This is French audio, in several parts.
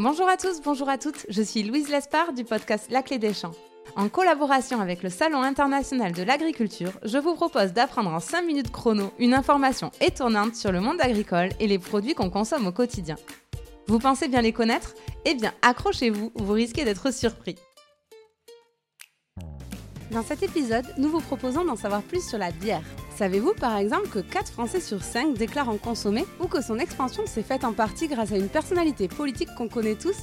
Bonjour à tous, bonjour à toutes, je suis Louise Lespard du podcast La Clé des Champs. En collaboration avec le Salon international de l'agriculture, je vous propose d'apprendre en 5 minutes chrono une information étonnante sur le monde agricole et les produits qu'on consomme au quotidien. Vous pensez bien les connaître? Eh bien, accrochez-vous, vous risquez d'être surpris. Dans cet épisode, nous vous proposons d'en savoir plus sur la bière. Savez-vous par exemple que 4 Français sur 5 déclarent en consommer ou que son expansion s'est faite en partie grâce à une personnalité politique qu'on connaît tous?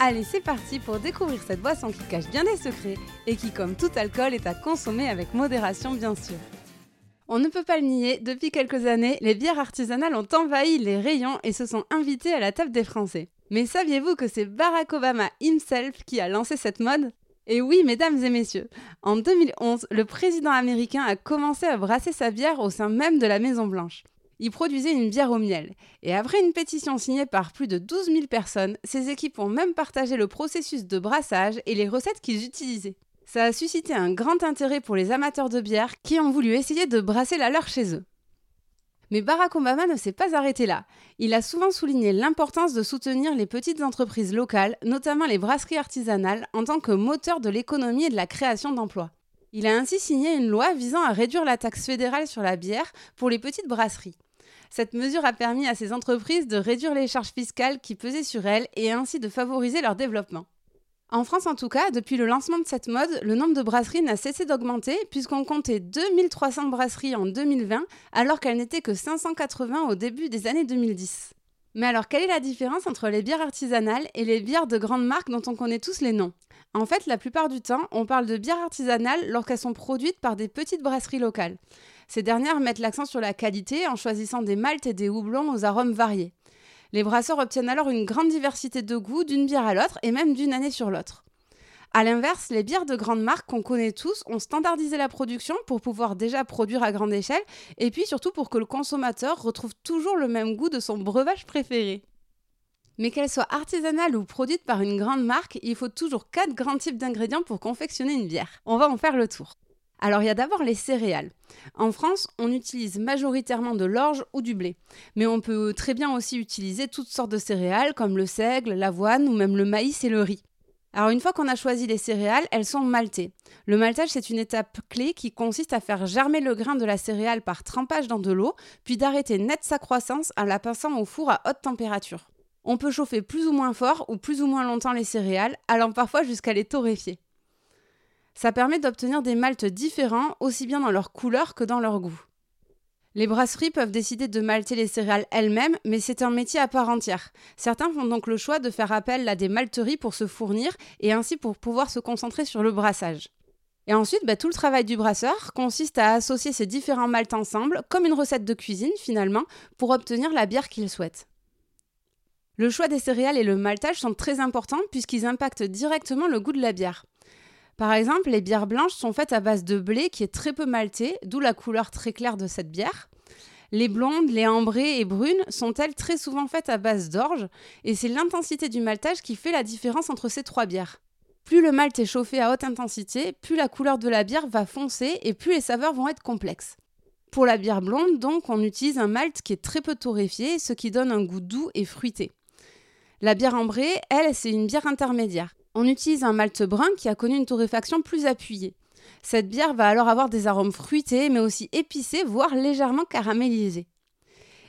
Allez, c'est parti pour découvrir cette boisson qui cache bien des secrets et qui, comme tout alcool, est à consommer avec modération bien sûr. On ne peut pas le nier, depuis quelques années, les bières artisanales ont envahi les rayons et se sont invitées à la table des Français. Mais saviez-vous que c'est Barack Obama himself qui a lancé cette mode? Et oui, mesdames et messieurs, en 2011, le président américain a commencé à brasser sa bière au sein même de la Maison Blanche. Il produisait une bière au miel. Et après une pétition signée par plus de 12 000 personnes, ses équipes ont même partagé le processus de brassage et les recettes qu'ils utilisaient. Ça a suscité un grand intérêt pour les amateurs de bière qui ont voulu essayer de brasser la leur chez eux. Mais Barack Obama ne s'est pas arrêté là. Il a souvent souligné l'importance de soutenir les petites entreprises locales, notamment les brasseries artisanales, en tant que moteur de l'économie et de la création d'emplois. Il a ainsi signé une loi visant à réduire la taxe fédérale sur la bière pour les petites brasseries. Cette mesure a permis à ces entreprises de réduire les charges fiscales qui pesaient sur elles et ainsi de favoriser leur développement. En France en tout cas, depuis le lancement de cette mode, le nombre de brasseries n'a cessé d'augmenter puisqu'on comptait 2300 brasseries en 2020 alors qu'elles n'étaient que 580 au début des années 2010. Mais alors quelle est la différence entre les bières artisanales et les bières de grandes marques dont on connaît tous les noms? En fait, la plupart du temps, on parle de bières artisanales lorsqu'elles sont produites par des petites brasseries locales. Ces dernières mettent l'accent sur la qualité en choisissant des maltes et des houblons aux arômes variés. Les brasseurs obtiennent alors une grande diversité de goûts d'une bière à l'autre et même d'une année sur l'autre. A l'inverse, les bières de grandes marques qu'on connaît tous ont standardisé la production pour pouvoir déjà produire à grande échelle et puis surtout pour que le consommateur retrouve toujours le même goût de son breuvage préféré. Mais qu'elle soit artisanale ou produite par une grande marque, il faut toujours quatre grands types d'ingrédients pour confectionner une bière. On va en faire le tour. Alors il y a d'abord les céréales. En France, on utilise majoritairement de l'orge ou du blé, mais on peut très bien aussi utiliser toutes sortes de céréales comme le seigle, l'avoine ou même le maïs et le riz. Alors une fois qu'on a choisi les céréales, elles sont maltées. Le maltage, c'est une étape clé qui consiste à faire germer le grain de la céréale par trempage dans de l'eau, puis d'arrêter net sa croissance en la passant au four à haute température. On peut chauffer plus ou moins fort ou plus ou moins longtemps les céréales, allant parfois jusqu'à les torréfier. Ça permet d'obtenir des maltes différents aussi bien dans leur couleur que dans leur goût. Les brasseries peuvent décider de malter les céréales elles-mêmes, mais c'est un métier à part entière. Certains font donc le choix de faire appel à des malteries pour se fournir et ainsi pour pouvoir se concentrer sur le brassage. Et ensuite, bah, tout le travail du brasseur consiste à associer ces différents maltes ensemble, comme une recette de cuisine finalement, pour obtenir la bière qu'il souhaite. Le choix des céréales et le maltage sont très importants puisqu'ils impactent directement le goût de la bière. Par exemple, les bières blanches sont faites à base de blé qui est très peu malté, d'où la couleur très claire de cette bière. Les blondes, les ambrées et brunes sont elles très souvent faites à base d'orge, et c'est l'intensité du maltage qui fait la différence entre ces trois bières. Plus le malt est chauffé à haute intensité, plus la couleur de la bière va foncer et plus les saveurs vont être complexes. Pour la bière blonde, donc, on utilise un malt qui est très peu torréfié, ce qui donne un goût doux et fruité. La bière ambrée, elle, c'est une bière intermédiaire. On utilise un malt brun qui a connu une torréfaction plus appuyée. Cette bière va alors avoir des arômes fruités, mais aussi épicés, voire légèrement caramélisés.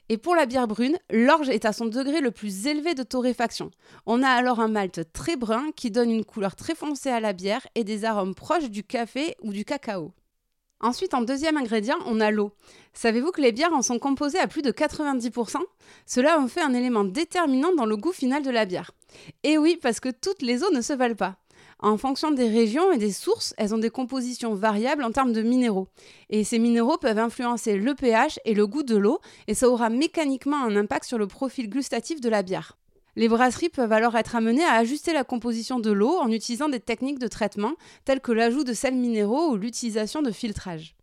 Et pour la bière brune, l'orge est à son degré le plus élevé de torréfaction. On a alors un malt très brun qui donne une couleur très foncée à la bière et des arômes proches du café ou du cacao. Ensuite, en deuxième ingrédient, on a l'eau. Savez-vous que les bières en sont composées à plus de 90% Cela en fait un élément déterminant dans le goût final de la bière. Et oui, parce que toutes les eaux ne se valent pas. En fonction des régions et des sources, elles ont des compositions variables en termes de minéraux. Et ces minéraux peuvent influencer le pH et le goût de l'eau, et ça aura mécaniquement un impact sur le profil gustatif de la bière. Les brasseries peuvent alors être amenées à ajuster la composition de l'eau en utilisant des techniques de traitement telles que l'ajout de sels minéraux ou l'utilisation de filtrage.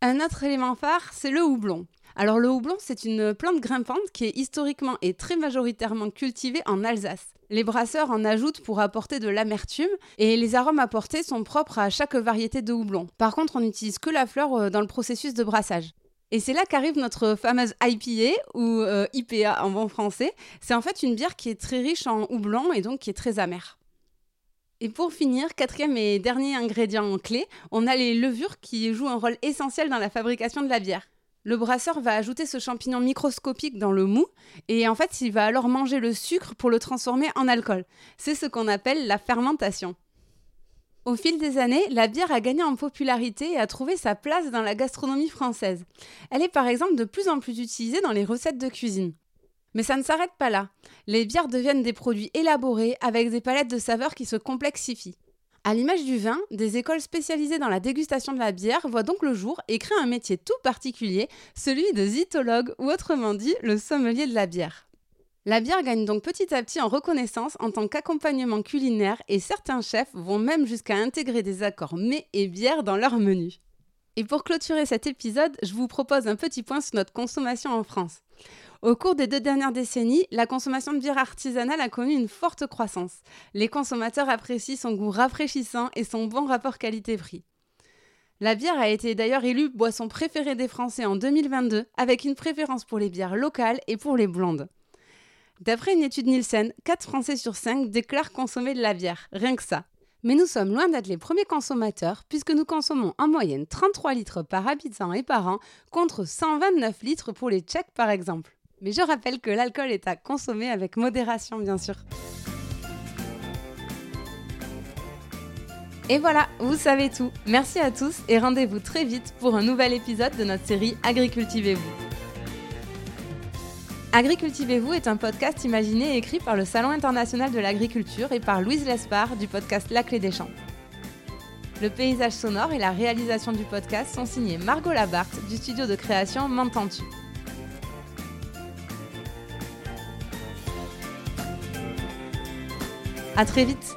Un autre élément phare, c'est le houblon. Alors le houblon, c'est une plante grimpante qui est historiquement et très majoritairement cultivée en Alsace. Les brasseurs en ajoutent pour apporter de l'amertume et les arômes apportés sont propres à chaque variété de houblon. Par contre, on n'utilise que la fleur euh, dans le processus de brassage. Et c'est là qu'arrive notre fameuse IPA ou euh, IPA en bon français. C'est en fait une bière qui est très riche en houblon et donc qui est très amère. Et pour finir, quatrième et dernier ingrédient clé, on a les levures qui jouent un rôle essentiel dans la fabrication de la bière. Le brasseur va ajouter ce champignon microscopique dans le mou et en fait il va alors manger le sucre pour le transformer en alcool. C'est ce qu'on appelle la fermentation. Au fil des années, la bière a gagné en popularité et a trouvé sa place dans la gastronomie française. Elle est par exemple de plus en plus utilisée dans les recettes de cuisine. Mais ça ne s'arrête pas là. Les bières deviennent des produits élaborés avec des palettes de saveurs qui se complexifient. À l'image du vin, des écoles spécialisées dans la dégustation de la bière voient donc le jour et créent un métier tout particulier, celui de zytologue ou autrement dit le sommelier de la bière. La bière gagne donc petit à petit en reconnaissance en tant qu'accompagnement culinaire et certains chefs vont même jusqu'à intégrer des accords mets et bière dans leur menu. Et pour clôturer cet épisode, je vous propose un petit point sur notre consommation en France. Au cours des deux dernières décennies, la consommation de bière artisanale a connu une forte croissance. Les consommateurs apprécient son goût rafraîchissant et son bon rapport qualité-prix. La bière a été d'ailleurs élue boisson préférée des Français en 2022, avec une préférence pour les bières locales et pour les blondes. D'après une étude Nielsen, 4 Français sur 5 déclarent consommer de la bière, rien que ça. Mais nous sommes loin d'être les premiers consommateurs puisque nous consommons en moyenne 33 litres par habitant et par an contre 129 litres pour les Tchèques par exemple. Mais je rappelle que l'alcool est à consommer avec modération bien sûr. Et voilà, vous savez tout. Merci à tous et rendez-vous très vite pour un nouvel épisode de notre série Agricultivez-vous. Agricultivez-vous est un podcast imaginé et écrit par le Salon international de l'agriculture et par Louise Lespard du podcast La Clé des Champs. Le paysage sonore et la réalisation du podcast sont signés Margot Labarthe du studio de création M'entends-tu. À très vite